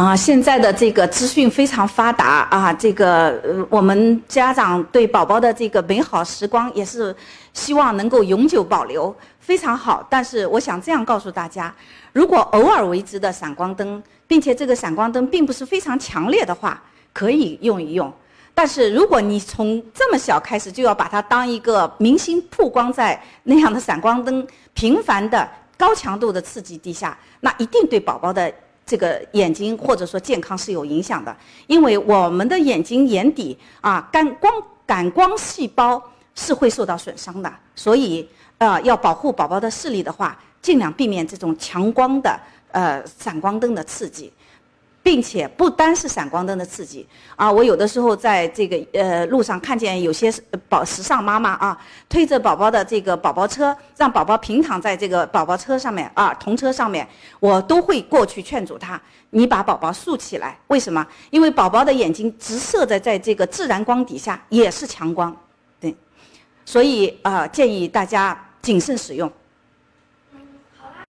啊，现在的这个资讯非常发达啊，这个，我们家长对宝宝的这个美好时光也是希望能够永久保留，非常好。但是我想这样告诉大家，如果偶尔为之的闪光灯，并且这个闪光灯并不是非常强烈的话，可以用一用。但是如果你从这么小开始就要把它当一个明星曝光在那样的闪光灯频繁的高强度的刺激底下，那一定对宝宝的。这个眼睛或者说健康是有影响的，因为我们的眼睛眼底啊，感光感光细胞是会受到损伤的，所以呃要保护宝宝的视力的话，尽量避免这种强光的呃闪光灯的刺激。并且不单是闪光灯的刺激啊，我有的时候在这个呃路上看见有些宝时尚妈妈啊，推着宝宝的这个宝宝车，让宝宝平躺在这个宝宝车上面啊，童车上面，我都会过去劝阻他，你把宝宝竖起来。为什么？因为宝宝的眼睛直射的在这个自然光底下也是强光，对，所以啊，建议大家谨慎使用。